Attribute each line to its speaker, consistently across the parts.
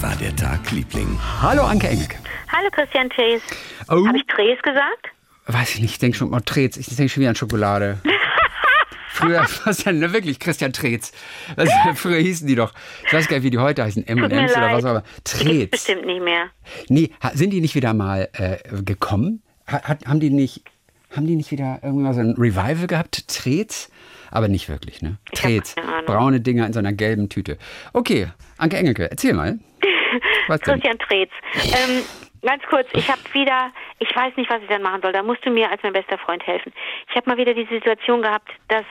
Speaker 1: Wie war der Tag, Liebling?
Speaker 2: Hallo Anke Engelke.
Speaker 3: Hallo Christian Thees.
Speaker 2: Oh.
Speaker 3: Habe ich Drees gesagt?
Speaker 2: Weiß ich nicht, ich denke schon mal Trez. Ich denke schon wieder an Schokolade. Früher was denn ne, wirklich Christian Trez. Also, früher hießen die doch. Ich weiß gar nicht, wie die heute heißen, M&M's oder
Speaker 3: leid.
Speaker 2: was auch immer. Trez.
Speaker 3: bestimmt nicht mehr.
Speaker 2: Nee, sind die nicht wieder mal äh, gekommen? Ha- Hat, haben die nicht haben die nicht wieder irgendwie mal so ein Revival gehabt? Trez? Aber nicht wirklich, ne?
Speaker 3: Ahnung.
Speaker 2: Braune Dinger in so einer gelben Tüte. Okay, Anke Engelke, erzähl mal. Was denn?
Speaker 3: Christian Treetz. Ähm, ganz kurz, ich habe wieder, ich weiß nicht, was ich dann machen soll. Da musst du mir als mein bester Freund helfen. Ich habe mal wieder die Situation gehabt, dass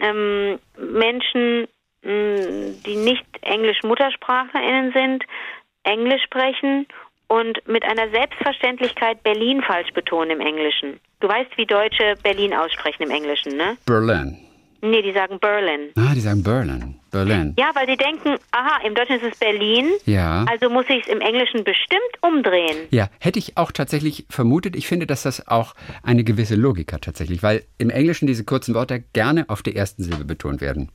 Speaker 3: ähm, Menschen, mh, die nicht Englisch-MuttersprachlerInnen sind, Englisch sprechen und mit einer Selbstverständlichkeit Berlin falsch betonen im Englischen. Du weißt, wie Deutsche Berlin aussprechen im Englischen, ne?
Speaker 2: Berlin.
Speaker 3: Nee, die sagen Berlin.
Speaker 2: Ah, die sagen Berlin. Berlin.
Speaker 3: Ja, weil sie denken, aha, im Deutschen ist es Berlin,
Speaker 2: Ja.
Speaker 3: also muss ich es im Englischen bestimmt umdrehen.
Speaker 2: Ja, hätte ich auch tatsächlich vermutet. Ich finde, dass das auch eine gewisse Logik hat tatsächlich, weil im Englischen diese kurzen Wörter gerne auf der ersten Silbe betont werden.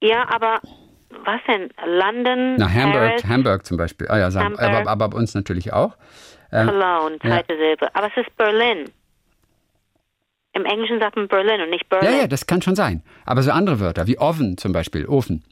Speaker 3: Ja, aber was denn? London,
Speaker 2: Na, Hamburg,
Speaker 3: Paris,
Speaker 2: Hamburg zum Beispiel. Ah ja, sagen,
Speaker 3: Hamburg.
Speaker 2: aber, aber bei uns natürlich auch. Ähm,
Speaker 3: Cologne,
Speaker 2: ja.
Speaker 3: zweite Silbe. Aber es ist Berlin. Im Englischen sagt man Berlin und nicht
Speaker 2: ja,
Speaker 3: Berlin.
Speaker 2: ja, das kann schon sein. Aber so andere Wörter wie Oven zum Beispiel, Ofen,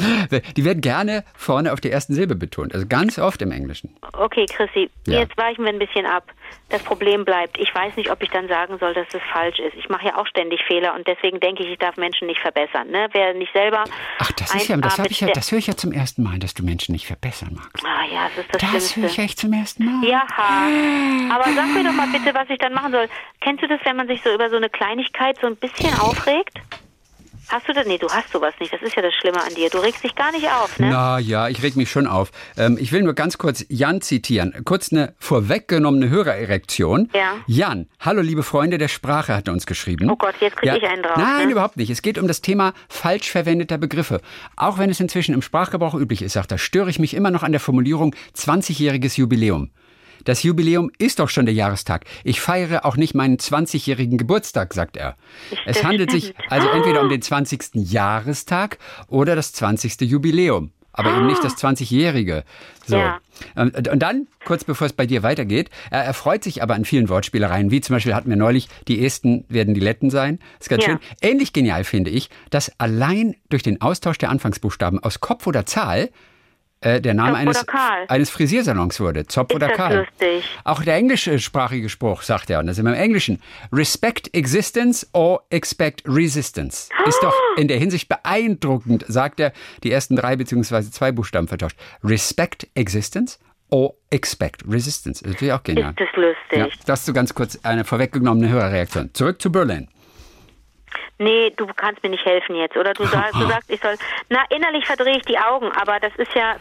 Speaker 2: die werden gerne vorne auf der ersten Silbe betont. Also ganz oft im Englischen.
Speaker 3: Okay, Chrissy,
Speaker 2: Ja.
Speaker 3: jetzt weichen wir ein bisschen ab. Das Problem bleibt, ich weiß nicht, ob ich dann sagen soll, dass es falsch ist. Ich mache ja auch ständig Fehler und deswegen denke ich, ich darf Menschen nicht verbessern. Ne? Wer nicht selber.
Speaker 2: Ach, das ist ja, das, ich ja, das höre ich ja zum ersten Mal, dass du Menschen nicht verbessern magst.
Speaker 3: Ah ja, das ist das,
Speaker 2: Das höre
Speaker 3: Schlimmste.
Speaker 2: ich echt zum ersten Mal.
Speaker 3: Ja, aber sag mir doch mal bitte, was ich dann machen soll. Kennst du das, wenn man sich so über so eine Kleinigkeit so ein bisschen aufregt? Hast du das? Nee, du hast sowas nicht. Das ist ja das Schlimme an dir. Du regst dich gar nicht auf, ne?
Speaker 2: Na ja, ich reg mich schon auf. Ähm, ich will nur ganz kurz Jan zitieren. Kurz eine vorweggenommene Hörererektion.
Speaker 3: Ja.
Speaker 2: Jan, hallo liebe Freunde der Sprache, hat er uns geschrieben.
Speaker 3: Oh Gott, jetzt krieg ich einen drauf,
Speaker 2: Nein,
Speaker 3: ne?
Speaker 2: überhaupt nicht. Es geht um das Thema falsch verwendeter Begriffe. Auch wenn es inzwischen im Sprachgebrauch üblich ist, sagt er, störe ich mich immer noch an der Formulierung 20-jähriges Jubiläum. Das Jubiläum ist doch schon der Jahrestag. Ich feiere auch nicht meinen 20-jährigen Geburtstag, sagt er. Es handelt sich also entweder um den 20. Jahrestag oder das 20. Jubiläum. Aber eben nicht das 20-jährige. So.
Speaker 3: Ja.
Speaker 2: Und und dann, kurz bevor es bei dir weitergeht, er erfreut sich aber an vielen Wortspielereien, wie zum Beispiel hatten wir neulich, die Esten werden die Letten sein. ist ganz
Speaker 3: Ja.
Speaker 2: schön. Ähnlich genial finde ich, dass allein durch den Austausch der Anfangsbuchstaben aus Kopf oder Zahl äh, der Name eines, eines Frisiersalons wurde. Zopf
Speaker 3: Ist
Speaker 2: oder
Speaker 3: das
Speaker 2: Karl.
Speaker 3: lustig?
Speaker 2: Auch der englischsprachige Spruch, sagt er, und das ist immer im Englischen. Respect existence or expect resistance. Ist doch in der Hinsicht beeindruckend, sagt er, die ersten drei beziehungsweise zwei Buchstaben vertauscht. Respect existence or expect resistance. Ist natürlich auch genial.
Speaker 3: Ist das lustig?
Speaker 2: Ja, das so ganz kurz eine vorweggenommene Hörerreaktion. Zurück zu Berlin.
Speaker 3: Nee, du kannst mir nicht helfen jetzt, oder? Du, sag, du sagst, ich soll. Na, innerlich verdrehe ich die Augen, aber das ist ja,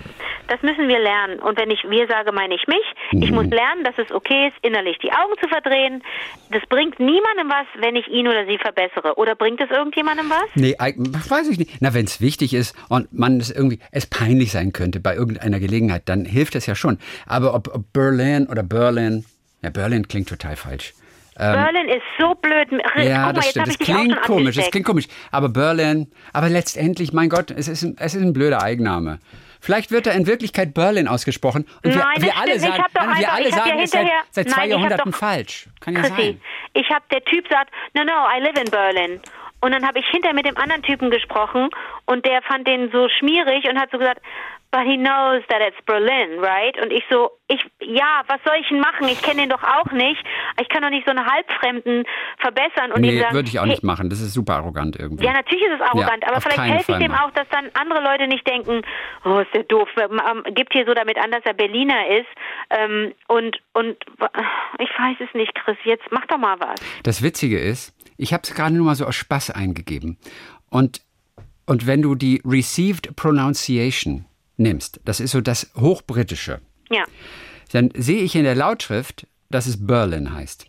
Speaker 3: das müssen wir lernen. Und wenn ich wir sage, meine ich mich. Ich
Speaker 2: Mhm.
Speaker 3: muss lernen, dass es okay ist, innerlich die Augen zu verdrehen. Das bringt niemandem was, wenn ich ihn oder sie verbessere. Oder bringt es irgendjemandem was?
Speaker 2: Nee, weiß ich nicht. Na, wenn es wichtig ist und man es irgendwie, es peinlich sein könnte bei irgendeiner Gelegenheit, dann hilft es ja schon. Aber ob, ob Berlin oder Berlin, ja, Berlin klingt total falsch.
Speaker 3: Berlin ist so blöd.
Speaker 2: Ähm, Ja, das stimmt. Das klingt komisch, das klingt komisch. Aber Berlin, aber letztendlich, mein Gott, es ist ein, es ist ein blöder Eigenname. Vielleicht wird er in Wirklichkeit Berlin ausgesprochen. Und wir,
Speaker 3: Nein,
Speaker 2: wir alle sagen, nein, wir
Speaker 3: einfach-
Speaker 2: alle
Speaker 3: ich hab ja
Speaker 2: sagen es seit,
Speaker 3: hinterher-
Speaker 2: seit zwei
Speaker 3: Nein,
Speaker 2: Jahrhunderten
Speaker 3: doch-
Speaker 2: falsch. Kann ja
Speaker 3: Chrissy,
Speaker 2: sein.
Speaker 3: ich habe der Typ sagt, no, no, I live in Berlin. Und dann habe ich hinter mit dem anderen Typen gesprochen und der fand den so schmierig und hat so gesagt, but he knows that it's Berlin, right? Und ich so, ich, ja, was soll ich denn machen? Ich kenne den doch auch nicht. Ich kann doch nicht so einen Halbfremden verbessern und ihm
Speaker 2: Nee,
Speaker 3: sagen,
Speaker 2: würde ich auch
Speaker 3: hey,
Speaker 2: nicht machen. Das ist super arrogant irgendwie.
Speaker 3: ja, natürlich ist es arrogant,
Speaker 2: Ja,
Speaker 3: aber vielleicht helfe ich dem auch, dass dann andere Leute nicht denken, oh, ist der doof, ähm, ähm, gibt hier so damit an, dass er Berliner ist. Ähm, und, und ich weiß es nicht, Chris, jetzt mach doch mal was.
Speaker 2: Das Witzige ist, ich habe es gerade nur mal so aus Spaß eingegeben. Und, und wenn du die Received Pronunciation nimmst, das ist so das Hochbritische,
Speaker 3: Ja.
Speaker 2: dann sehe ich in der Lautschrift, dass es Berlin heißt.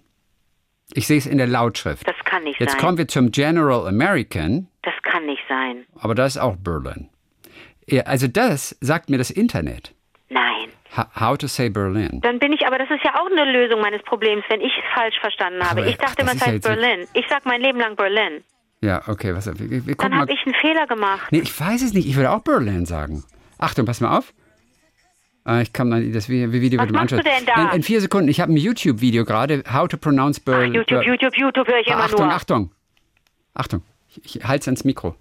Speaker 2: Ich sehe es in der Lautschrift.
Speaker 3: Das kann nicht
Speaker 2: Jetzt
Speaker 3: sein.
Speaker 2: kommen wir zum General American,
Speaker 3: Das kann nicht sein.
Speaker 2: aber da ist auch Berlin. Ja, Also das sagt mir das Internet.
Speaker 3: Nein.
Speaker 2: Ho- How to say Berlin.
Speaker 3: Dann bin ich, aber das ist ja auch eine Lösung meines Problems, wenn ich es falsch verstanden habe.
Speaker 2: Aber,
Speaker 3: ich
Speaker 2: ach,
Speaker 3: dachte immer, es
Speaker 2: ja
Speaker 3: heißt
Speaker 2: jetzt-
Speaker 3: Berlin. Ich sag mein Leben lang Berlin.
Speaker 2: Ja, okay, was, wir, wir
Speaker 3: Dann habe ich einen Fehler gemacht.
Speaker 2: Nee, ich weiß es nicht. Ich würde auch Berlin sagen. Achtung, pass mal auf. Ah, Ich kann dann das Vi- Video
Speaker 3: Was
Speaker 2: mit dem anschauen.
Speaker 3: denn da?
Speaker 2: In, in vier Sekunden. Ich habe ein YouTube-Video gerade. How to pronounce
Speaker 3: Ach,
Speaker 2: Berlin.
Speaker 3: YouTube, YouTube, YouTube höre ich immer
Speaker 2: Achtung,
Speaker 3: nur.
Speaker 2: Achtung. Achtung. Ich, ich halte ans Mikro.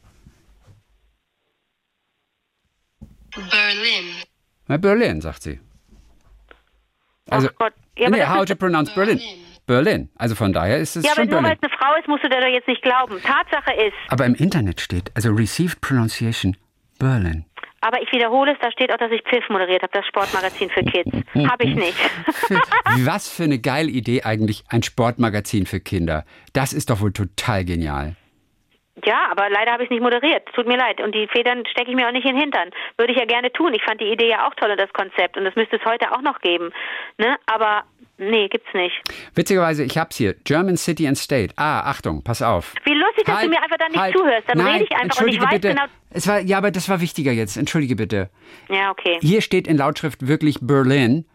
Speaker 1: Berlin.
Speaker 2: Na, Berlin, sagt sie. Also,
Speaker 3: Ach Gott. Ja, aber
Speaker 2: nee, how to pronounce Berlin.
Speaker 1: Berlin.
Speaker 2: Berlin. Also von daher ist es
Speaker 3: Ja, aber
Speaker 2: schon
Speaker 3: nur weil
Speaker 2: Berlin.
Speaker 3: es eine Frau ist, musst du dir doch jetzt nicht glauben. Tatsache ist,
Speaker 2: Aber im Internet steht, also received pronunciation Berlin.
Speaker 3: Aber ich wiederhole es, da steht auch, dass ich Pfiff moderiert habe, das Sportmagazin für Kids. Habe ich nicht.
Speaker 2: Was für eine geile Idee eigentlich, ein Sportmagazin für Kinder. Das ist doch wohl total genial.
Speaker 3: Ja, aber leider habe ich es nicht moderiert. Tut mir leid. Und die Federn stecke ich mir auch nicht in den Hintern. Würde ich ja gerne tun. Ich fand die Idee ja auch toll und das Konzept. Und das müsste es heute auch noch geben. Ne? Aber nee, gibt's nicht.
Speaker 2: Witzigerweise, ich hab's hier. German City and State. Ah, Achtung, pass auf.
Speaker 3: Wie lustig, dass
Speaker 2: Halt,
Speaker 3: du mir einfach dann nicht
Speaker 2: halt.
Speaker 3: zuhörst. Dann
Speaker 2: Nein,
Speaker 3: rede ich einfach und ich weiß
Speaker 2: bitte.
Speaker 3: genau.
Speaker 2: Es war, ja, aber das war wichtiger jetzt. Entschuldige bitte.
Speaker 3: Ja, okay.
Speaker 2: Hier steht in Lautschrift wirklich Berlin.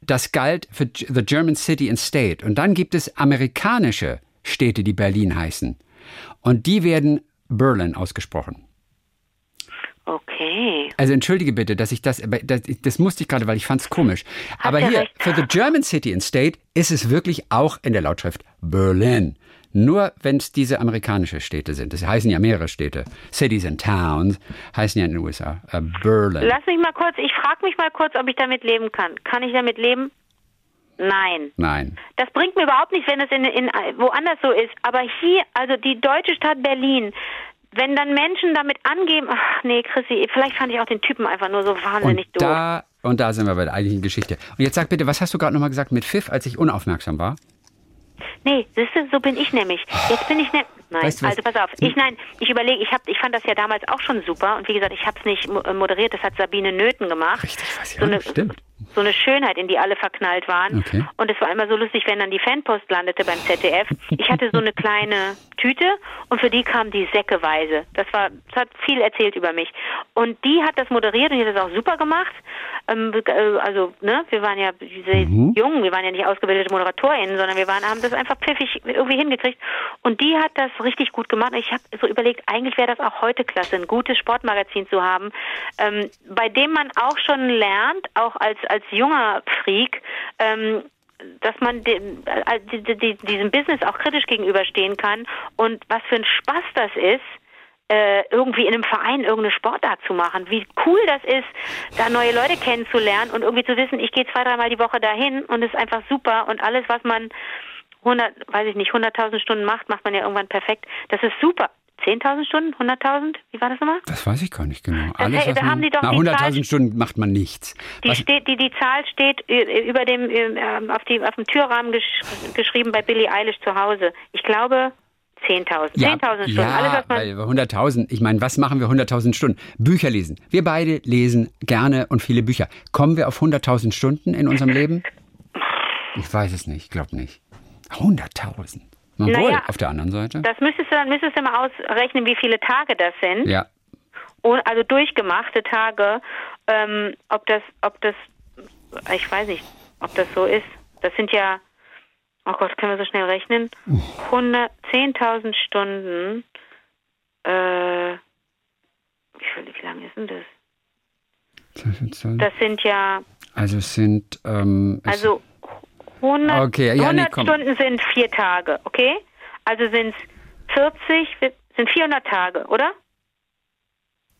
Speaker 2: Das galt für the German City and State. Und dann gibt es amerikanische Städte, die Berlin heißen. Und die werden Berlin ausgesprochen.
Speaker 3: Okay.
Speaker 2: Also entschuldige bitte, dass ich das, das, das musste ich gerade, weil ich fand es komisch. Aber hier,
Speaker 3: recht.
Speaker 2: für the German City and State ist es wirklich auch in der Lautschrift Berlin. Nur wenn es diese amerikanische Städte sind. Das heißen ja mehrere Städte. Cities and Towns heißen ja in den USA. Äh, Berlin.
Speaker 3: Lass mich mal kurz, ich frage mich mal kurz, ob ich damit leben kann. Kann ich damit leben? Nein.
Speaker 2: Nein.
Speaker 3: Das bringt mir überhaupt nichts, wenn es in, in woanders so ist. Aber hier, also die deutsche Stadt Berlin, wenn dann Menschen damit angeben, ach nee, Chrissy, vielleicht fand ich auch den Typen einfach nur so wahnsinnig
Speaker 2: Und
Speaker 3: doof.
Speaker 2: da, und da sind wir bei der eigentlichen Geschichte. Und jetzt sag bitte, was hast du gerade nochmal gesagt mit Pfiff, als ich unaufmerksam war?
Speaker 3: Nee, siehst du, so bin ich nämlich. Jetzt bin ich ne Nein,
Speaker 2: Weißt du was?
Speaker 3: also pass auf. Ich nein, ich überlege, ich hab, ich fand das ja damals auch schon super und wie gesagt, ich habe es nicht äh, moderiert, das hat Sabine Nöten gemacht.
Speaker 2: Richtig, weiß ich
Speaker 3: so eine,
Speaker 2: stimmt.
Speaker 3: so eine Schönheit, in die alle verknallt waren.
Speaker 2: Okay.
Speaker 3: Und es war immer so lustig, wenn dann die Fanpost landete beim ZDF. Ich hatte so eine kleine Tüte und für die kamen die säckeweise. Das war, das hat viel erzählt über mich. Und die hat das moderiert und die hat das auch super gemacht. Ähm, äh, also, ne, wir waren ja diese
Speaker 2: Mhm.
Speaker 3: Jungen, wir waren ja nicht ausgebildete ModeratorInnen, sondern wir waren, haben das einfach pfiffig irgendwie hingekriegt. Und die hat das richtig gut gemacht. Ich habe so überlegt, eigentlich wäre das auch heute klasse, ein gutes Sportmagazin zu haben, ähm, bei dem man auch schon lernt, auch als, als junger Freak, ähm, dass man dem, äh, die- die- diesem Business auch kritisch gegenüberstehen kann und was für ein Spaß das ist, äh, irgendwie in einem Verein irgendeine Sportart zu machen. Wie cool das ist, da neue Leute kennenzulernen und irgendwie zu wissen, ich gehe zwei, dreimal die Woche dahin und es ist einfach super und alles, was man 100, weiß ich nicht, 100.000 Stunden macht, macht man ja irgendwann perfekt. Das ist super. 10.000 Stunden? 100.000? Wie war das nochmal?
Speaker 2: Das weiß ich gar nicht genau.
Speaker 3: Das-
Speaker 2: Alles, was
Speaker 3: da haben die doch die
Speaker 2: 100.000
Speaker 3: Zahl-
Speaker 2: Stunden macht man nichts.
Speaker 3: Die,
Speaker 2: Was,
Speaker 3: steht, die, die Zahl steht über dem, ähm, auf, die, auf dem Türrahmen gesch geschrieben bei Billie Eilish zu Hause. Ich glaube 10.000. 10.000 Stunden.
Speaker 2: Ja,
Speaker 3: Alles, was man,
Speaker 2: weil 100.000, ich meine, was machen wir 100.000 Stunden? Bücher lesen. Wir beide lesen gerne und viele Bücher. Kommen wir auf 100.000 Stunden in unserem Leben? Ich weiß es nicht, ich glaube nicht. 100.000. Obwohl,
Speaker 3: Naja,
Speaker 2: auf der anderen Seite.
Speaker 3: das müsstest du dann müsstest du mal ausrechnen, wie viele Tage das sind.
Speaker 2: Ja,
Speaker 3: Und, also durchgemachte Tage. Ähm, ob das, ob das, ich weiß nicht, ob das so ist. Das sind ja, oh Gott, können wir so schnell rechnen? 100, 10.000 Stunden. Äh, wie, viel, wie lang ist denn das? Das sind ja,
Speaker 2: Also es sind, ähm, es-
Speaker 3: also 100,
Speaker 2: Okay, ja, nee,
Speaker 3: 100
Speaker 2: komm.
Speaker 3: Stunden sind vier Tage, okay? Also sind es 40, sind 400 Tage, oder?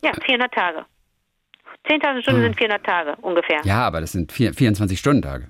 Speaker 3: Ja, 400 Tage. 10.000 Stunden sind 400 Tage ungefähr.
Speaker 2: Hm. ja, aber das sind vier, 24 Stunden-Tage.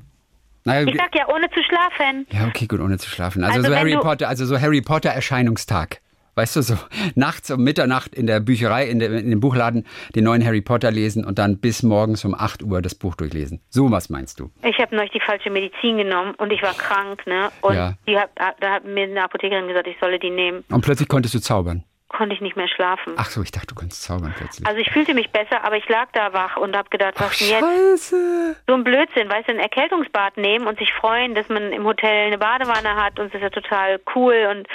Speaker 2: Naja,
Speaker 3: Ich sag ja, ohne zu schlafen.
Speaker 2: ja, okay, gut, ohne zu schlafen. Also,
Speaker 3: Also
Speaker 2: so Harry Potter, also so Harry Potter Erscheinungstag. Weißt du, so nachts um Mitternacht in der Bücherei, in, der, in dem Buchladen den neuen Harry Potter lesen und dann bis morgens um 8 Uhr das Buch durchlesen. So was meinst du?
Speaker 3: Ich habe neulich die falsche Medizin genommen und ich war krank, ne? Und
Speaker 2: Ja.
Speaker 3: die hat, da hat mir eine Apothekerin gesagt, ich solle die nehmen.
Speaker 2: Und plötzlich konntest du zaubern.
Speaker 3: Konnte ich nicht mehr schlafen.
Speaker 2: Ach so, ich dachte, du konntest zaubern plötzlich.
Speaker 3: Also ich fühlte mich besser, aber ich lag da wach und habe gedacht, was denn jetzt? So ein Blödsinn, weißt du, ein Erkältungsbad nehmen und sich freuen, dass man im Hotel eine Badewanne hat und es ist ja total cool und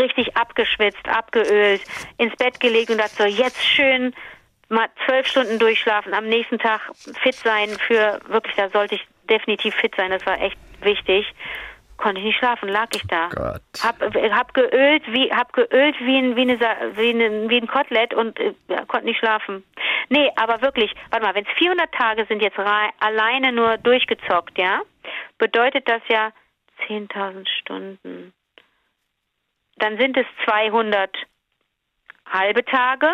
Speaker 3: richtig abgeschwitzt, abgeölt, ins Bett gelegt und dachte so, jetzt schön mal zwölf Stunden durchschlafen, am nächsten Tag fit sein für, wirklich, da sollte ich definitiv fit sein, das war echt wichtig. Konnte ich nicht schlafen, lag ich da.
Speaker 2: Gott.
Speaker 3: Hab, äh, hab geölt wie hab geölt wie ein wie eine, wie ein, wie ein Kotelett und äh, konnte nicht schlafen. Nee, aber wirklich, warte mal, wenn es 400 Tage sind jetzt alleine nur durchgezockt, ja? Bedeutet das ja 10.000 Stunden. Dann sind es 200 halbe Tage.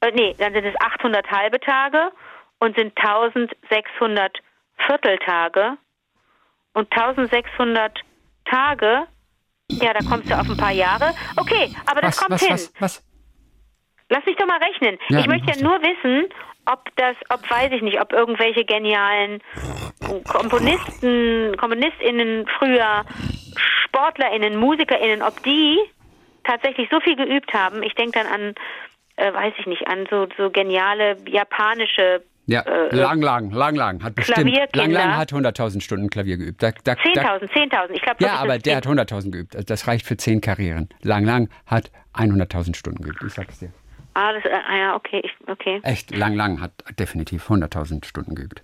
Speaker 3: Äh, nee, dann sind es 800 halbe Tage und sind 1600 Vierteltage und 1600 Tage, ja, da kommst du auf ein paar Jahre. Okay, aber das
Speaker 2: Was,
Speaker 3: kommt
Speaker 2: was,
Speaker 3: hin.
Speaker 2: was, was?
Speaker 3: Lass mich doch mal rechnen.
Speaker 2: Ja,
Speaker 3: ich möchte ja nur wissen, ob das, ob weiß ich nicht, ob irgendwelche genialen Komponisten, KomponistInnen früher, SportlerInnen, MusikerInnen, ob die tatsächlich so viel geübt haben. Ich denke dann an, äh, weiß ich nicht, an so, so geniale japanische
Speaker 2: Ja,
Speaker 3: äh,
Speaker 2: Lang Lang, Lang Lang hat bestimmt. Lang Lang hat 100.000 Stunden Klavier geübt. Da, da, da,
Speaker 3: 10.000, 10.000. Ich glaube,
Speaker 2: ja, aber der hat 100.000 geübt. Also Das reicht für 10 Karrieren. Lang Lang hat 100.000 Stunden geübt. Ich sag's dir.
Speaker 3: Ah, das, äh, ah ja, okay, ich, okay.
Speaker 2: Echt, Lang Lang hat definitiv 100.000 Stunden geübt.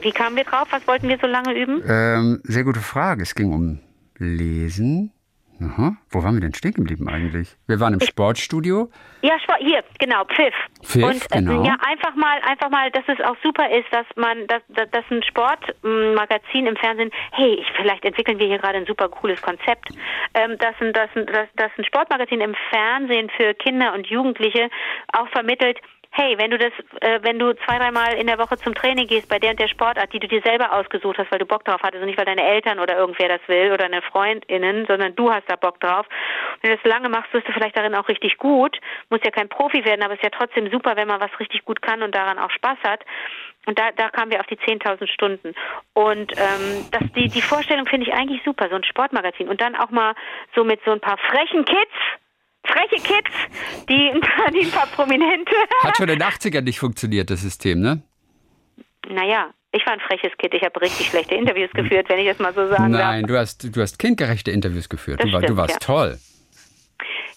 Speaker 3: Wie kamen wir drauf? Was wollten wir so lange üben?
Speaker 2: Ähm, sehr gute Frage. Es ging um Lesen. Aha. Wo waren wir denn stehen geblieben eigentlich? Wir waren im Sportstudio.
Speaker 3: Ja, Sport, hier, genau, Pfiff.
Speaker 2: Pfiff,
Speaker 3: und äh,
Speaker 2: genau.
Speaker 3: ja, einfach mal, einfach mal, dass es auch super ist, dass man, dass, dass, dass ein Sportmagazin im Fernsehen, hey, ich, vielleicht entwickeln wir hier gerade ein super cooles Konzept, ähm, dass, ein, dass, ein, dass, dass ein Sportmagazin im Fernsehen für Kinder und Jugendliche auch vermittelt, hey, wenn du das, äh, wenn du zwei, dreimal in der Woche zum Training gehst bei der und der Sportart, die du dir selber ausgesucht hast, weil du Bock drauf hattest und nicht weil deine Eltern oder irgendwer das will oder eine Freundinnen, sondern du hast da Bock drauf. Wenn du das lange machst, wirst du vielleicht darin auch richtig gut. Muss ja kein Profi werden, aber es ist ja trotzdem super, wenn man was richtig gut kann und daran auch Spaß hat. Und da, da kamen wir auf die 10.000 Stunden. Und ähm, das, die, die Vorstellung finde ich eigentlich super, so ein Sportmagazin. Und dann auch mal so mit so ein paar frechen Kids, freche Kids, die, ein paar- die ein paar Prominente.
Speaker 2: Hat schon in den 80ern nicht funktioniert, das System, ne?
Speaker 3: Naja, ich war ein freches Kind. Ich habe richtig schlechte Interviews geführt, wenn ich das mal so sagen
Speaker 2: Nein,
Speaker 3: darf.
Speaker 2: du hast, du hast kindgerechte Interviews geführt.
Speaker 3: Das
Speaker 2: Du, war, du
Speaker 3: stimmt,
Speaker 2: warst
Speaker 3: ja.
Speaker 2: toll.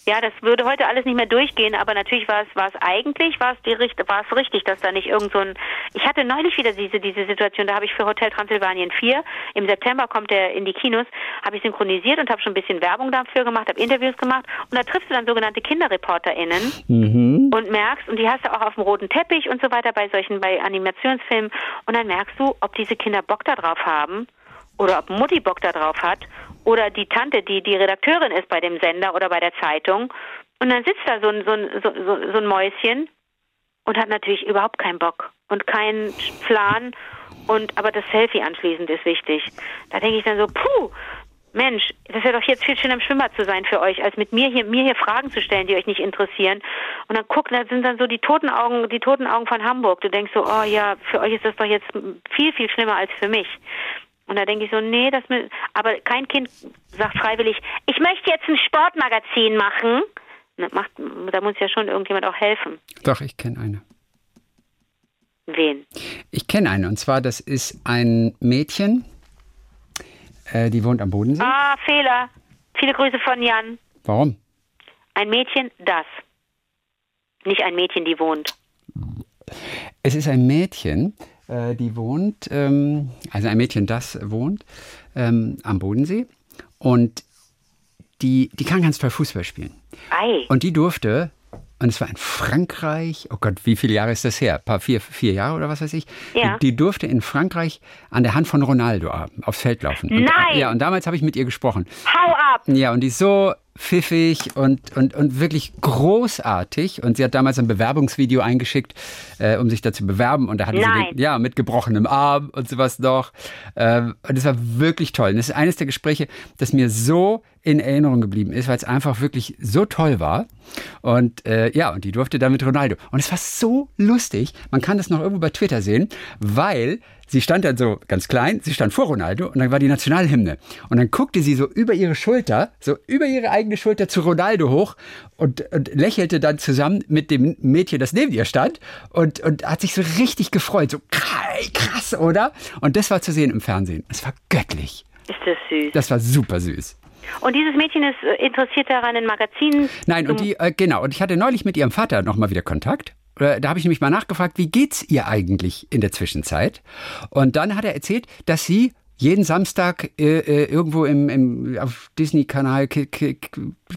Speaker 3: Ja, das würde heute alles nicht mehr durchgehen, aber natürlich war es, war es eigentlich, war es die war es richtig, dass da nicht irgend so ein, ich hatte neulich wieder diese, diese Situation, da habe ich für Hotel Transsilvanien 4, im September kommt er in die Kinos, habe ich synchronisiert und habe schon ein bisschen Werbung dafür gemacht, habe Interviews gemacht und da triffst du dann sogenannte KinderreporterInnen und merkst, und die hast du auch auf dem roten Teppich und so weiter bei solchen, bei Animationsfilmen und dann merkst du, ob diese Kinder Bock da drauf haben oder ob Mutti Bock da drauf hat oder die Tante, die die Redakteurin ist bei dem Sender oder bei der Zeitung und dann sitzt da so ein, so ein, so, so, ein Mäuschen und hat natürlich überhaupt keinen Bock und keinen Plan und aber das Selfie anschließend ist wichtig. Da denke ich dann so, puh, Mensch, das wäre doch jetzt viel schöner im Schwimmbad zu sein für euch, als mit mir hier mir hier Fragen zu stellen, die euch nicht interessieren. Und dann guckt, da sind dann so die toten Augen, die toten Augen von Hamburg. Du denkst so, oh ja, für euch ist das doch jetzt viel viel schlimmer als für mich. Und da denke ich so, nee, das mü- aber kein Kind sagt freiwillig, ich möchte jetzt ein Sportmagazin machen. Ne, macht, da muss ja schon irgendjemand auch helfen.
Speaker 2: Doch, ich kenne eine.
Speaker 3: Wen?
Speaker 2: Ich kenne eine. Und zwar, das ist ein Mädchen, äh, die wohnt am Bodensee.
Speaker 3: Ah, Fehler. Viele Grüße von Jan.
Speaker 2: Warum?
Speaker 3: Ein Mädchen, das. Nicht ein Mädchen, die wohnt.
Speaker 2: Es ist ein Mädchen, äh, die wohnt, ähm, also ein Mädchen, das wohnt ähm, am Bodensee. Und die, die kann ganz toll Fußball spielen.
Speaker 3: Ei.
Speaker 2: Und die durfte, und es war in Frankreich, oh Gott, wie viele Jahre ist das her? Ein paar, vier, vier Jahre oder was weiß ich?
Speaker 3: Ja.
Speaker 2: Die, die durfte in Frankreich an der Hand von Ronaldo aufs Feld laufen. Und,
Speaker 3: Nein!
Speaker 2: Ja, und damals habe ich mit ihr gesprochen.
Speaker 3: Hau ab!
Speaker 2: Ja, und die ist so pfiffig und, und, und wirklich großartig. Und sie hat damals ein Bewerbungsvideo eingeschickt, äh, um sich da zu bewerben. Und da hatte
Speaker 3: Nein.
Speaker 2: sie den, ja, mit gebrochenem Arm und sowas noch. Ähm, und es war wirklich toll. Und das ist eines der Gespräche, das mir so in Erinnerung geblieben ist, weil es einfach wirklich so toll war. Und äh, ja, und die durfte dann mit Ronaldo. Und es war so lustig. Man kann das noch irgendwo bei Twitter sehen, weil sie stand dann so ganz klein, sie stand vor Ronaldo und dann war die Nationalhymne. Und dann guckte sie so über ihre Schulter, so über ihre eigene Schulter zu Ronaldo hoch und, und lächelte dann zusammen mit dem Mädchen, das neben ihr stand und, und hat sich so richtig gefreut. So krass, oder? Und das war zu sehen im Fernsehen. Es war göttlich.
Speaker 3: Ist das süß.
Speaker 2: Das war super süß.
Speaker 3: Und dieses Mädchen ist äh, interessiert daran, in Magazinen.
Speaker 2: Nein, und die, äh, genau, und ich hatte neulich mit ihrem Vater nochmal wieder Kontakt. Äh, Da habe ich nämlich mal nachgefragt, wie geht's ihr eigentlich in der Zwischenzeit? Und dann hat er erzählt, dass sie jeden Samstag äh, äh, irgendwo im, im auf Disney-Kanal Ki Ki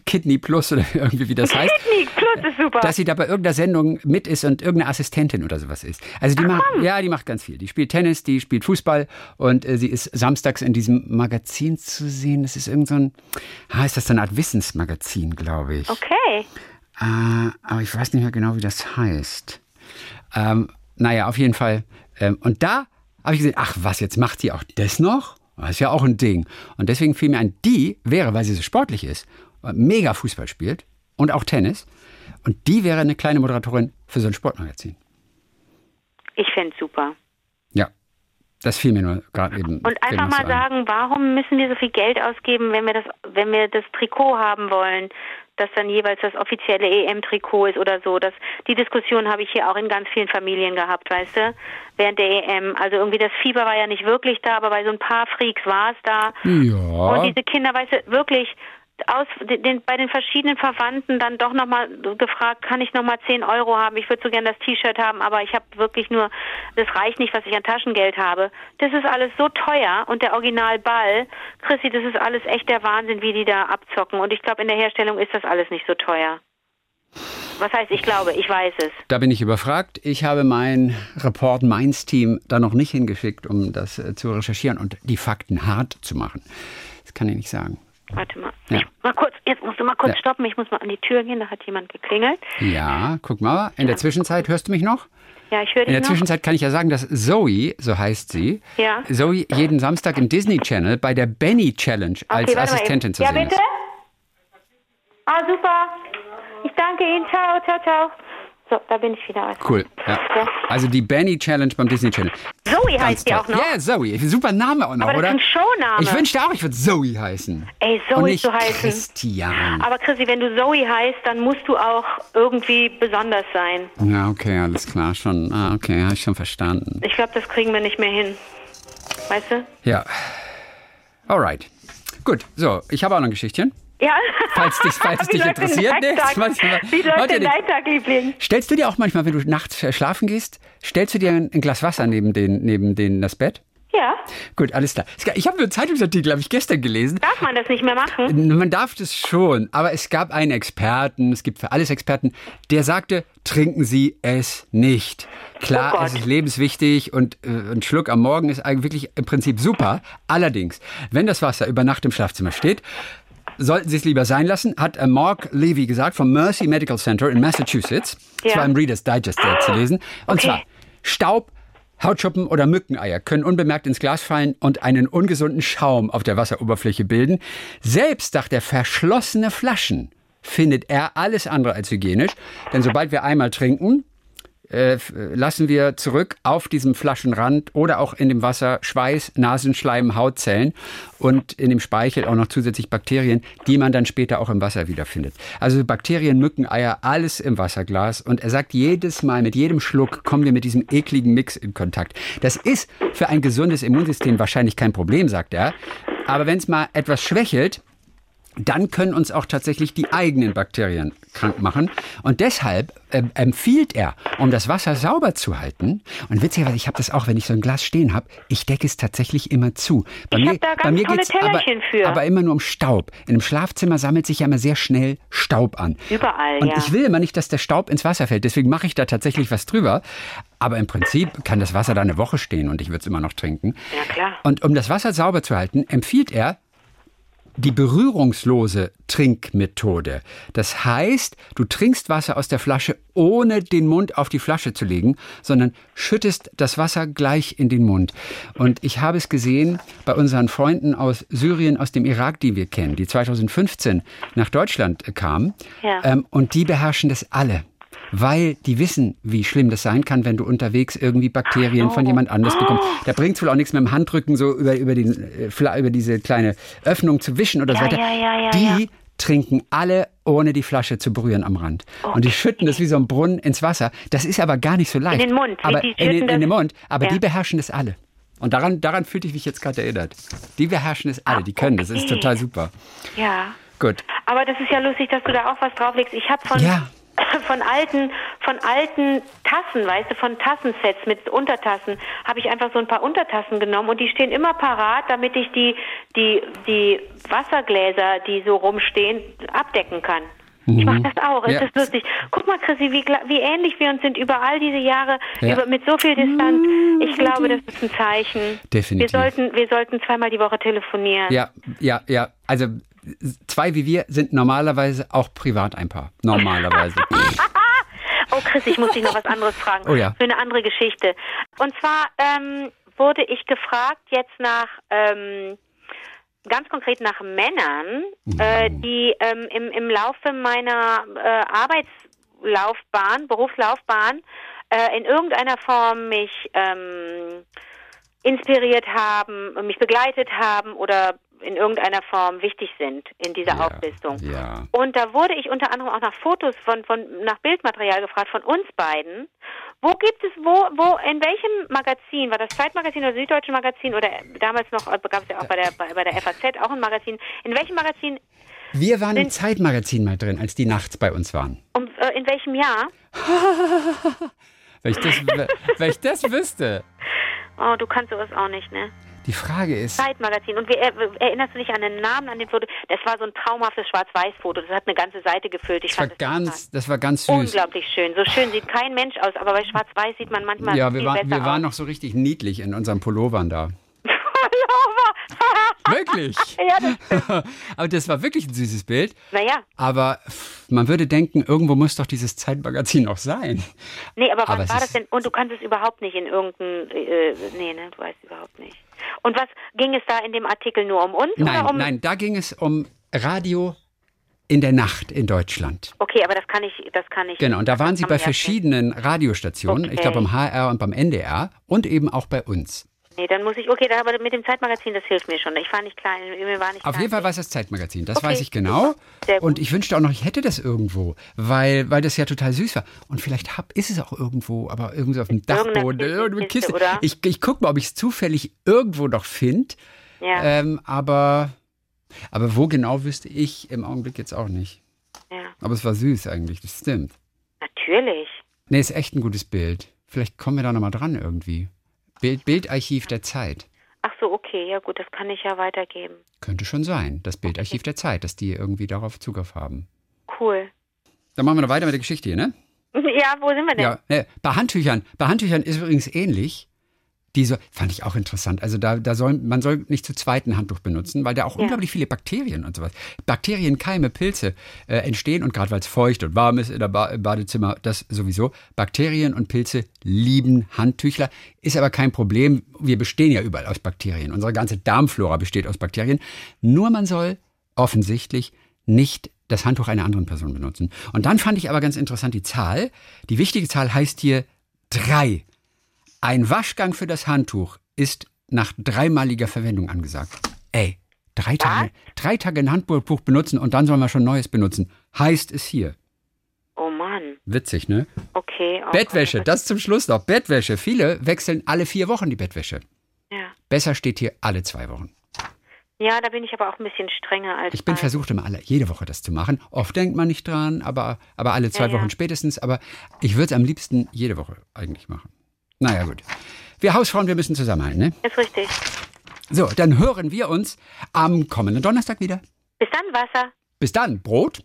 Speaker 2: Kidney Plus oder irgendwie wie das heißt.
Speaker 3: Kidney Plus ist super.
Speaker 2: Dass sie da bei irgendeiner Sendung mit ist und irgendeine Assistentin oder sowas ist. Also die macht, ja, die macht ganz viel. Die spielt Tennis, die spielt Fußball und äh, sie ist samstags in diesem Magazin zu sehen. Das ist irgend so ein, ah, ist das so eine Art Wissensmagazin, glaube ich.
Speaker 3: Okay.
Speaker 2: Äh, aber ich weiß nicht mehr genau, wie das heißt. Ähm, naja, auf jeden Fall. Ähm, und da habe ich gesehen, ach was, jetzt macht sie auch das noch? Das ist ja auch ein Ding. Und deswegen fiel mir ein, die wäre, weil sie so sportlich ist, mega Fußball spielt und auch Tennis. Und die wäre eine kleine Moderatorin für so ein Sportmagazin.
Speaker 3: Ich fände es super.
Speaker 2: Ja, das fiel mir nur gerade eben.
Speaker 3: Und einfach
Speaker 2: eben
Speaker 3: mal
Speaker 2: so
Speaker 3: sagen, warum müssen wir so viel Geld ausgeben, wenn wir das, wenn wir das Trikot haben wollen, das dann jeweils das offizielle EM-Trikot ist oder so. Das, die Diskussion habe ich hier auch in ganz vielen Familien gehabt, weißt du, während der EM. Also irgendwie das Fieber war ja nicht wirklich da, aber bei so ein paar Freaks war es da. Und
Speaker 2: Ja,
Speaker 3: diese Kinder, weißt du, wirklich aus den, bei den verschiedenen Verwandten dann doch nochmal gefragt, kann ich nochmal 10 Euro haben? Ich würde so gerne das T-Shirt haben, aber ich habe wirklich nur, das reicht nicht, was ich an Taschengeld habe. Das ist alles so teuer und der Originalball, Chrissy, das ist alles echt der Wahnsinn, wie die da abzocken. Und ich glaube, in der Herstellung ist das alles nicht so teuer. Was heißt, ich glaube, ich weiß es.
Speaker 2: da bin ich überfragt. Ich habe mein Report Mainz-Team da noch nicht hingeschickt, um das äh, zu recherchieren und die Fakten hart zu machen. Das kann ich nicht sagen.
Speaker 3: Warte mal.
Speaker 2: Ja.
Speaker 3: Mal kurz, jetzt musst du mal kurz
Speaker 2: Ja.
Speaker 3: stoppen. Ich muss mal an die Tür gehen, da hat jemand geklingelt.
Speaker 2: Ja, guck mal. In der Zwischenzeit hörst du mich noch?
Speaker 3: Ja, ich höre
Speaker 2: In der
Speaker 3: dich noch.
Speaker 2: Zwischenzeit kann ich ja sagen, dass Zoe, so heißt sie,
Speaker 3: Ja.
Speaker 2: Zoe jeden Samstag im Disney Channel bei der Benny Challenge als
Speaker 3: warte mal
Speaker 2: Assistentin zu
Speaker 3: ja,
Speaker 2: sehen
Speaker 3: bitte?
Speaker 2: ist.
Speaker 3: Ah, super. Ich danke Ihnen. Ciao, ciao, ciao. So, da bin ich wieder.
Speaker 2: Cool. Ja.
Speaker 3: Ja.
Speaker 2: Also die Benny Challenge beim Disney Channel.
Speaker 3: Zoe heißt die auch noch.
Speaker 2: Ja, Zoe. Super Name auch noch,
Speaker 3: Aber das
Speaker 2: oder?
Speaker 3: ist ein Showname.
Speaker 2: Ich wünschte auch, ich würde Zoe heißen.
Speaker 3: Ey,
Speaker 2: Und
Speaker 3: Zoe
Speaker 2: nicht
Speaker 3: zu heißen.
Speaker 2: Christian.
Speaker 3: Aber Chrissy, wenn du Zoe heißt, dann musst du auch irgendwie besonders sein.
Speaker 2: Ja, okay, alles klar. Schon. Ah, okay, habe ich schon verstanden.
Speaker 3: Ich glaube, das kriegen wir nicht mehr hin. Weißt du?
Speaker 2: Ja. Alright. Gut, so, ich habe auch noch ein Geschichtchen.
Speaker 3: Ja.
Speaker 2: Falls dich- falls dich interessiert, ne?
Speaker 3: Tag?
Speaker 2: Das weiß ich mal.
Speaker 3: Wie läuft dein Tag, Liebling?
Speaker 2: Stellst du dir auch manchmal, wenn du nachts schlafen gehst, stellst du dir ein ein Glas Wasser neben, den, neben den, das Bett?
Speaker 3: Ja.
Speaker 2: Gut, alles klar. Ich habe einen Zeitungsartikel, habe ich gestern gelesen.
Speaker 3: Darf man das nicht mehr machen?
Speaker 2: Man darf das schon, aber es gab einen Experten, es gibt für alles Experten, der sagte, trinken Sie es nicht. Klar,
Speaker 3: Oh
Speaker 2: es ist lebenswichtig und äh, ein Schluck am Morgen ist eigentlich wirklich im Prinzip super. Allerdings, wenn das Wasser über Nacht im Schlafzimmer steht, sollten Sie es lieber sein lassen, hat äh, Mark Levy gesagt vom Mercy Medical Center in Massachusetts. Das
Speaker 3: Ja.
Speaker 2: war im Reader's Digest äh, zu lesen. Und
Speaker 3: Okay.
Speaker 2: zwar Staub, Hautschuppen oder Mückeneier können unbemerkt ins Glas fallen und einen ungesunden Schaum auf der Wasseroberfläche bilden. Selbst sagt er, verschlossene Flaschen findet er alles andere als hygienisch. Denn sobald wir einmal trinken, äh, lassen wir zurück auf diesem Flaschenrand oder auch in dem Wasser Schweiß, Nasenschleim, Hautzellen und in dem Speichel auch noch zusätzlich Bakterien, die man dann später auch im Wasser wiederfindet. Also Bakterien, Mücken, Eier, alles im Wasserglas. Und er sagt, jedes Mal, mit jedem Schluck kommen wir mit diesem ekligen Mix in Kontakt. Das ist für ein gesundes Immunsystem wahrscheinlich kein Problem, sagt er. Aber wenn es mal etwas schwächelt, dann können uns auch tatsächlich die eigenen Bakterien krank machen. Und deshalb ähm, empfiehlt er, um das Wasser sauber zu halten, und witzigerweise, ich habe das auch, wenn ich so ein Glas stehen habe, ich decke es tatsächlich immer zu. Bei
Speaker 3: Ich hab da ganz
Speaker 2: bei mir
Speaker 3: tolle
Speaker 2: geht's aber,
Speaker 3: für.
Speaker 2: aber immer nur um Staub. In einem Schlafzimmer sammelt sich ja immer sehr schnell Staub an.
Speaker 3: Überall,
Speaker 2: Und
Speaker 3: ja.
Speaker 2: ich will immer nicht, dass der Staub ins Wasser fällt. Deswegen mache ich da tatsächlich was drüber. Aber im Prinzip kann das Wasser da eine Woche stehen und ich würde es immer noch trinken.
Speaker 3: Ja, klar.
Speaker 2: Und um das Wasser sauber zu halten, empfiehlt er die berührungslose Trinkmethode. Das heißt, du trinkst Wasser aus der Flasche, ohne den Mund auf die Flasche zu legen, sondern schüttest das Wasser gleich in den Mund. Und ich habe es gesehen bei unseren Freunden aus Syrien, aus dem Irak, die wir kennen, die 2015 nach Deutschland kamen.
Speaker 3: Ja.
Speaker 2: Ähm, und die beherrschen das alle. Weil die wissen, wie schlimm das sein kann, wenn du unterwegs irgendwie Bakterien von jemand anders bekommst. Da bringt es wohl auch nichts mit dem Handrücken so über, über, den, äh, über diese kleine Öffnung zu wischen oder so
Speaker 3: Ja,
Speaker 2: weiter.
Speaker 3: ja, ja, ja,
Speaker 2: die trinken alle, ohne die Flasche zu berühren am Rand. Und die schütten das wie so ein Brunnen ins Wasser. Das ist aber gar nicht so leicht.
Speaker 3: den Mund.
Speaker 2: Aber
Speaker 3: Die
Speaker 2: in, in
Speaker 3: das-
Speaker 2: den Mund. Aber die beherrschen das alle. Und daran, daran fühlte ich mich jetzt gerade erinnert. Die beherrschen es alle, die können das. Das ist
Speaker 3: okay.
Speaker 2: total super.
Speaker 3: Ja.
Speaker 2: Gut.
Speaker 3: Aber das ist ja lustig, dass du da auch was drauflegst. Ich habe von
Speaker 2: Ja.
Speaker 3: Von alten, von alten Tassen, weißt du, von Tassensets mit Untertassen, habe ich einfach so ein paar Untertassen genommen und die stehen immer parat, damit ich die, die, die Wassergläser, die so rumstehen, abdecken kann. Ich mache das auch.
Speaker 2: Ja.
Speaker 3: Ist das lustig? Guck mal, Chrissy, wie, wie ähnlich wir uns sind über all diese Jahre,
Speaker 2: Ja.
Speaker 3: über, mit so viel Distanz. Ich glaube, das ist ein Zeichen.
Speaker 2: Definitiv.
Speaker 3: Wir sollten, wir sollten zweimal die Woche telefonieren.
Speaker 2: Ja, ja, ja. Also zwei wie wir sind normalerweise auch privat ein Paar. Normalerweise.
Speaker 3: Oh, Chris, ich muss dich noch was anderes fragen.
Speaker 2: Oh ja.
Speaker 3: Für eine andere Geschichte. Und zwar ähm, wurde ich gefragt jetzt nach, ähm, ganz konkret nach Männern, äh, die ähm, im, im Laufe meiner äh, Arbeitslaufbahn, Berufslaufbahn, äh, in irgendeiner Form mich ähm, inspiriert haben, mich begleitet haben oder in irgendeiner Form wichtig sind in dieser
Speaker 2: Ja,
Speaker 3: Auflistung.
Speaker 2: ja.
Speaker 3: Und da wurde ich unter anderem auch nach Fotos von, von nach Bildmaterial gefragt von uns beiden. Wo gibt es, wo, wo, in welchem Magazin, war das Zeitmagazin oder Süddeutsche Magazin oder damals noch, äh, gab es ja auch bei der, bei, bei der FAZ auch ein Magazin, in welchem Magazin,
Speaker 2: Wir waren im Zeitmagazin mal drin, als die nachts bei uns waren.
Speaker 3: um, äh, in welchem Jahr?
Speaker 2: Wenn ich das, wenn ich das wüsste.
Speaker 3: Oh, du kannst sowas auch nicht, ne?
Speaker 2: Die Frage ist,
Speaker 3: Zeitmagazin. Und wie, äh, erinnerst du dich an den Namen, an dem Foto? Das war so ein traumhaftes Schwarz-Weiß-Foto. Das hat eine ganze Seite gefüllt. Ich
Speaker 2: das war
Speaker 3: fand das
Speaker 2: ganz, das war ganz süß.
Speaker 3: unglaublich schön. So schön sieht kein Mensch aus, aber bei Schwarz-Weiß sieht man manchmal
Speaker 2: Ja, wir, waren,
Speaker 3: besser
Speaker 2: wir waren noch so richtig niedlich in unseren Pullovern da. Wirklich?
Speaker 3: ja, das,
Speaker 2: Aber das war wirklich ein süßes Bild.
Speaker 3: naja.
Speaker 2: Aber man würde denken, irgendwo muss doch dieses Zeitmagazin auch sein.
Speaker 3: Nee, aber
Speaker 2: Aber
Speaker 3: wann
Speaker 2: es
Speaker 3: war das denn? Und du kannst es überhaupt nicht in irgendein, äh, nee, ne, du weißt überhaupt nicht. Und was ging es da in dem Artikel nur um uns
Speaker 2: Nein,
Speaker 3: oder um?
Speaker 2: nein, da ging es um Radio in der Nacht in Deutschland.
Speaker 3: Okay, aber das kann ich, das kann ich.
Speaker 2: Genau, und da waren sie bei verschiedenen Radiostationen, ich
Speaker 3: Okay.
Speaker 2: glaube am HR und beim NDR und eben auch bei uns.
Speaker 3: Nee, dann muss ich, okay, aber mit dem Zeitmagazin, das hilft mir schon. Ich war nicht klein, mir war nicht
Speaker 2: Auf jeden Fall war es das Zeitmagazin, das
Speaker 3: Okay,
Speaker 2: weiß ich genau. Und ich wünschte auch noch, ich hätte das irgendwo, weil, weil das ja total süß war. Und vielleicht hab, ist es auch irgendwo, aber irgendwo auf dem Dachboden,
Speaker 3: Irgendeine Kiste. oder?
Speaker 2: Ich, ich gucke mal, ob ich es zufällig irgendwo noch finde.
Speaker 3: Ja,
Speaker 2: Ähm, aber, aber wo genau wüsste ich im Augenblick jetzt auch nicht.
Speaker 3: ja,
Speaker 2: Aber es war süß eigentlich, das stimmt.
Speaker 3: natürlich.
Speaker 2: Nee, ist echt ein gutes Bild. Vielleicht kommen wir da nochmal dran irgendwie. Bild, Bildarchiv der Zeit.
Speaker 3: Ach so, okay, ja gut, das kann ich ja weitergeben.
Speaker 2: Könnte schon sein, das Bildarchiv der Zeit, dass die irgendwie darauf Zugriff haben.
Speaker 3: Cool.
Speaker 2: Dann machen wir noch weiter mit der Geschichte hier, ne?
Speaker 3: Ja, wo sind wir denn?
Speaker 2: Ja, ne, bei Handtüchern. Bei Handtüchern ist übrigens ähnlich. Die so, fand ich auch interessant. Also da, da soll, man soll nicht zu zweit ein Handtuch benutzen, weil da auch
Speaker 3: Ja.
Speaker 2: unglaublich viele Bakterien und sowas. Bakterien, Keime, Pilze äh, entstehen und gerade weil es feucht und warm ist in der ba im Badezimmer, das sowieso. Bakterien und Pilze lieben Handtüchler. Ist aber kein Problem. Wir bestehen ja überall aus Bakterien. Unsere ganze Darmflora besteht aus Bakterien. Nur man soll offensichtlich nicht das Handtuch einer anderen Person benutzen. Und dann fand ich aber ganz interessant die Zahl. Die wichtige Zahl heißt hier drei. Ein Waschgang für das Handtuch ist nach dreimaliger Verwendung angesagt. Ey, drei Tage, drei Tage ein Handtuch benutzen und dann sollen wir schon Neues benutzen. Heißt es hier.
Speaker 3: Oh Mann,
Speaker 2: Witzig, ne?
Speaker 3: okay. Oh
Speaker 2: Bettwäsche, das zum Schluss noch. Bettwäsche. Viele wechseln alle vier Wochen die Bettwäsche.
Speaker 3: Ja.
Speaker 2: Besser steht hier alle zwei Wochen.
Speaker 3: ja, da bin ich aber auch ein bisschen strenger als
Speaker 2: Ich bin versucht, immer alle, jede Woche das zu machen. Oft denkt man nicht dran, aber, aber alle zwei
Speaker 3: Ja, ja.
Speaker 2: Wochen spätestens. Aber ich würde es am liebsten jede Woche eigentlich machen. Naja, gut. Wir Hausfrauen, wir müssen zusammenhalten, ne?
Speaker 3: Ist richtig.
Speaker 2: So, dann hören wir uns am kommenden Donnerstag wieder.
Speaker 3: Bis dann, Wasser.
Speaker 2: Bis dann, Brot.